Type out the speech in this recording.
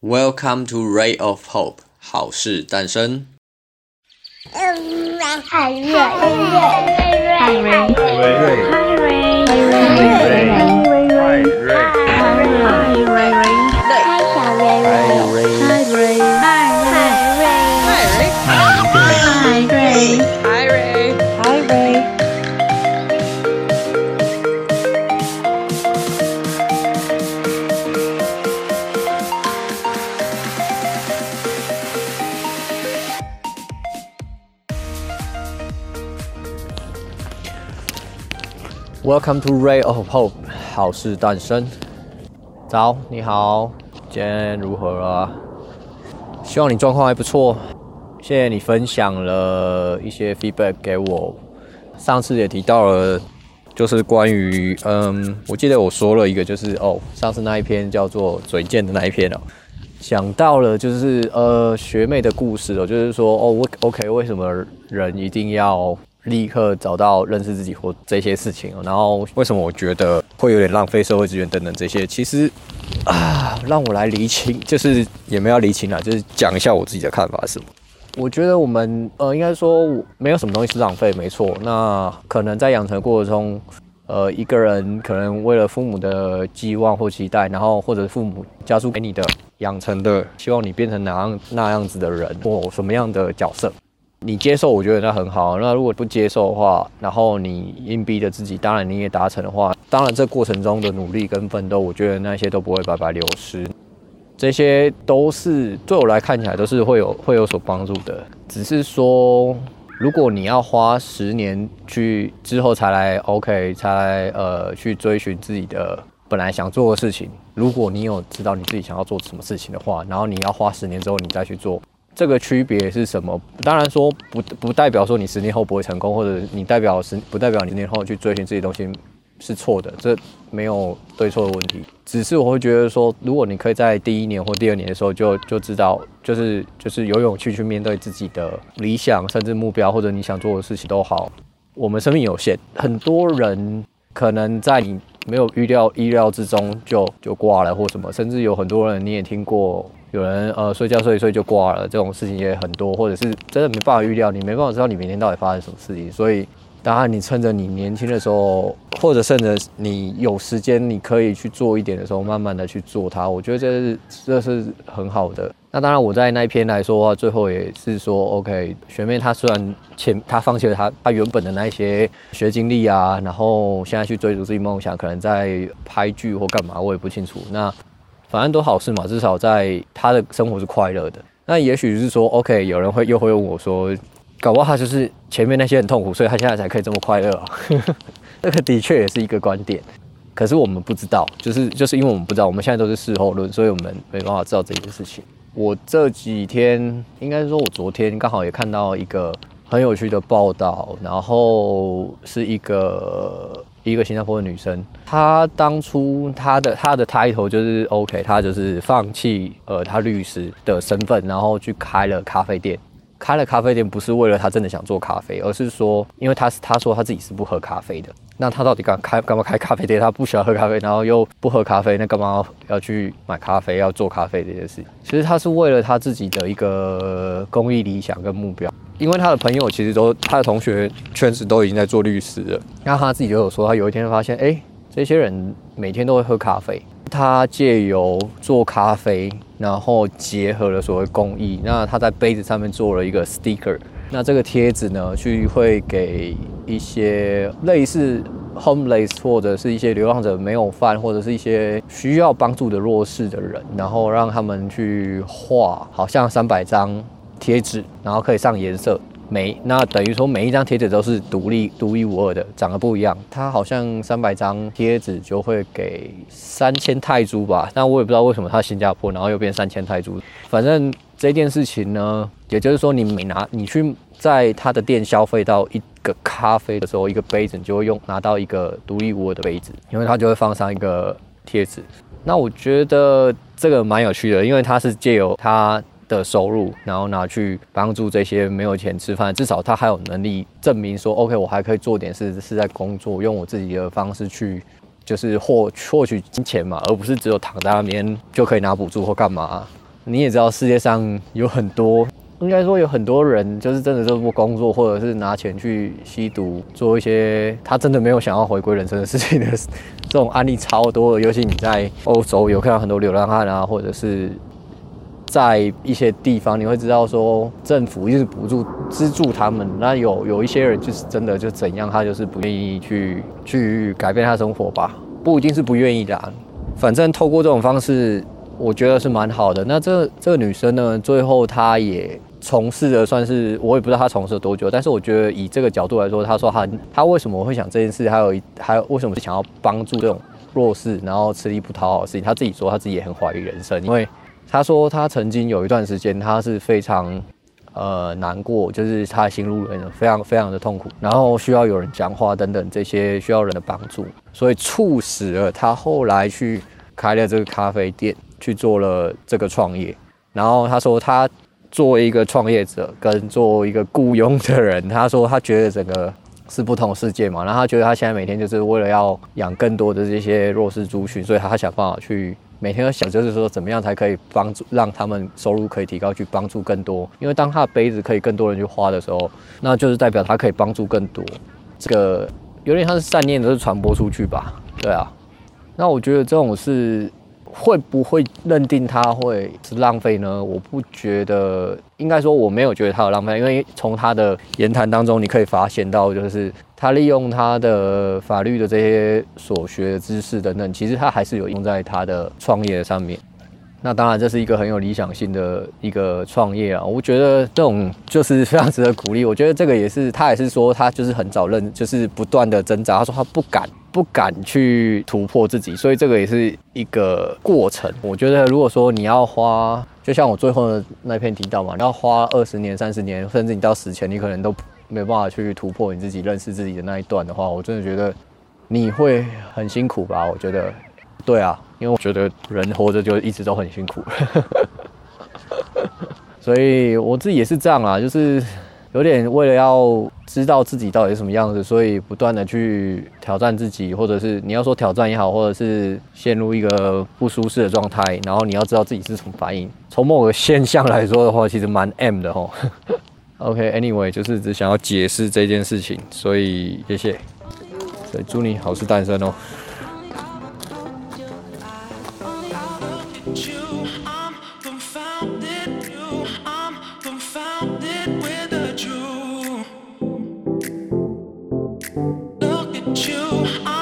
Welcome to Ray of Hope，好事诞生。Welcome to Ray of Hope，好事诞生。早，你好，今天如何啊？希望你状况还不错。谢谢你分享了一些 feedback 给我。上次也提到了，就是关于嗯，我记得我说了一个，就是哦，上次那一篇叫做嘴贱的那一篇哦，讲到了就是呃学妹的故事哦，就是说哦，我 OK，为什么人一定要？立刻找到认识自己或这些事情，然后为什么我觉得会有点浪费社会资源等等这些，其实啊，让我来厘清，就是也没有厘清啦，就是讲一下我自己的看法是什么。我觉得我们呃，应该说没有什么东西是浪费，没错。那可能在养成过程中，呃，一个人可能为了父母的寄望或期待，然后或者父母加速给你的养成的，希望你变成哪样那样子的人或什么样的角色。你接受，我觉得那很好。那如果不接受的话，然后你硬逼着自己，当然你也达成的话，当然这过程中的努力跟奋斗，我觉得那些都不会白白流失。这些都是对我来看起来都是会有会有所帮助的。只是说，如果你要花十年去之后才来 OK，才来呃去追寻自己的本来想做的事情，如果你有知道你自己想要做什么事情的话，然后你要花十年之后你再去做。这个区别是什么？当然说不不代表说你十年后不会成功，或者你代表十不代表你十年后去追寻自己东西是错的，这没有对错的问题。只是我会觉得说，如果你可以在第一年或第二年的时候就就知道，就是就是有勇气去面对自己的理想，甚至目标，或者你想做的事情都好。我们生命有限，很多人可能在你没有预料意料之中就就挂了或什么，甚至有很多人你也听过。有人呃睡觉睡一睡就挂了，这种事情也很多，或者是真的没办法预料，你没办法知道你明天到底发生什么事情。所以，当然你趁着你年轻的时候，或者趁着你有时间，你可以去做一点的时候，慢慢的去做它。我觉得这是这是很好的。那当然我在那一篇来说的话，最后也是说，OK，学妹她虽然前她放弃了她她原本的那些学经历啊，然后现在去追逐自己梦想，可能在拍剧或干嘛，我也不清楚。那。反正都好事嘛，至少在她的生活是快乐的。那也许是说，OK，有人会又会问我说，搞不好他就是前面那些很痛苦，所以他现在才可以这么快乐啊。这个的确也是一个观点，可是我们不知道，就是就是因为我们不知道，我们现在都是事后论，所以我们没办法知道这件事情。我这几天，应该说我昨天刚好也看到一个很有趣的报道，然后是一个。一个新加坡的女生，她当初她的她的 title 就是 OK，她就是放弃呃她律师的身份，然后去开了咖啡店。开了咖啡店不是为了他真的想做咖啡，而是说，因为他是他说他自己是不喝咖啡的。那他到底干开干嘛开咖啡店？他不喜欢喝咖啡，然后又不喝咖啡，那干嘛要去买咖啡，要做咖啡这件事？其实他是为了他自己的一个公益理想跟目标。因为他的朋友其实都，他的同学圈子都已经在做律师了。那他自己就有说，他有一天发现，哎，这些人每天都会喝咖啡。他借由做咖啡，然后结合了所谓工艺。那他在杯子上面做了一个 sticker。那这个贴纸呢，去会给一些类似 homeless 或者是一些流浪者没有饭，或者是一些需要帮助的弱势的人，然后让他们去画，好像三百张。贴纸，然后可以上颜色，每那等于说每一张贴纸都是独立、独一无二的，长得不一样。它好像三百张贴纸就会给三千泰铢吧？那我也不知道为什么它新加坡，然后又变三千泰铢。反正这件事情呢，也就是说你每拿你去在他的店消费到一个咖啡的时候，一个杯子你就会用拿到一个独一无二的杯子，因为它就会放上一个贴纸。那我觉得这个蛮有趣的，因为它是借由它。的收入，然后拿去帮助这些没有钱吃饭，至少他还有能力证明说，OK，我还可以做点事，是在工作，用我自己的方式去，就是获获取金钱嘛，而不是只有躺在那边就可以拿补助或干嘛。你也知道世界上有很多，应该说有很多人就是真的就不工作，或者是拿钱去吸毒，做一些他真的没有想要回归人生的事情的这种案例超多的。尤其你在欧洲有看到很多流浪汉啊，或者是。在一些地方，你会知道说政府一直补助资助他们，那有有一些人就是真的就怎样，他就是不愿意去去改变他生活吧，不一定是不愿意的啊，反正透过这种方式，我觉得是蛮好的。那这这个女生呢，最后她也从事了，算是我也不知道她从事了多久，但是我觉得以这个角度来说，她说她她为什么会想这件事，还有还有为什么是想要帮助这种弱势，然后吃力不讨好的事情，她自己说她自己也很怀疑人生，因为。他说，他曾经有一段时间，他是非常呃难过，就是他心路历程非常非常的痛苦，然后需要有人讲话等等这些需要人的帮助，所以促使了他后来去开了这个咖啡店，去做了这个创业。然后他说，他作为一个创业者跟作为一个雇佣的人，他说他觉得整个是不同世界嘛。然后他觉得他现在每天就是为了要养更多的这些弱势族群，所以他想办法去。每天都想，就是说怎么样才可以帮助让他们收入可以提高，去帮助更多。因为当他的杯子可以更多人去花的时候，那就是代表他可以帮助更多。这个有点像是善念，都是传播出去吧？对啊。那我觉得这种是。会不会认定他会是浪费呢？我不觉得，应该说我没有觉得他有浪费，因为从他的言谈当中，你可以发现到，就是他利用他的法律的这些所学的知识等等，其实他还是有用在他的创业上面。那当然，这是一个很有理想性的一个创业啊！我觉得这种就是非常值得鼓励。我觉得这个也是他也是说，他就是很早认，就是不断的挣扎。他说他不敢，不敢去突破自己，所以这个也是一个过程。我觉得如果说你要花，就像我最后的那篇提到嘛，你要花二十年、三十年，甚至你到死前，你可能都没有办法去突破你自己认识自己的那一段的话，我真的觉得你会很辛苦吧？我觉得，对啊。因为我觉得人活着就一直都很辛苦，所以我自己也是这样啊，就是有点为了要知道自己到底是什么样子，所以不断的去挑战自己，或者是你要说挑战也好，或者是陷入一个不舒适的状态，然后你要知道自己是什么反应。从某个现象来说的话，其实蛮 M 的齁。OK，Anyway，就是只想要解释这件事情，所以谢谢，所以祝你好事诞生哦。Look at you.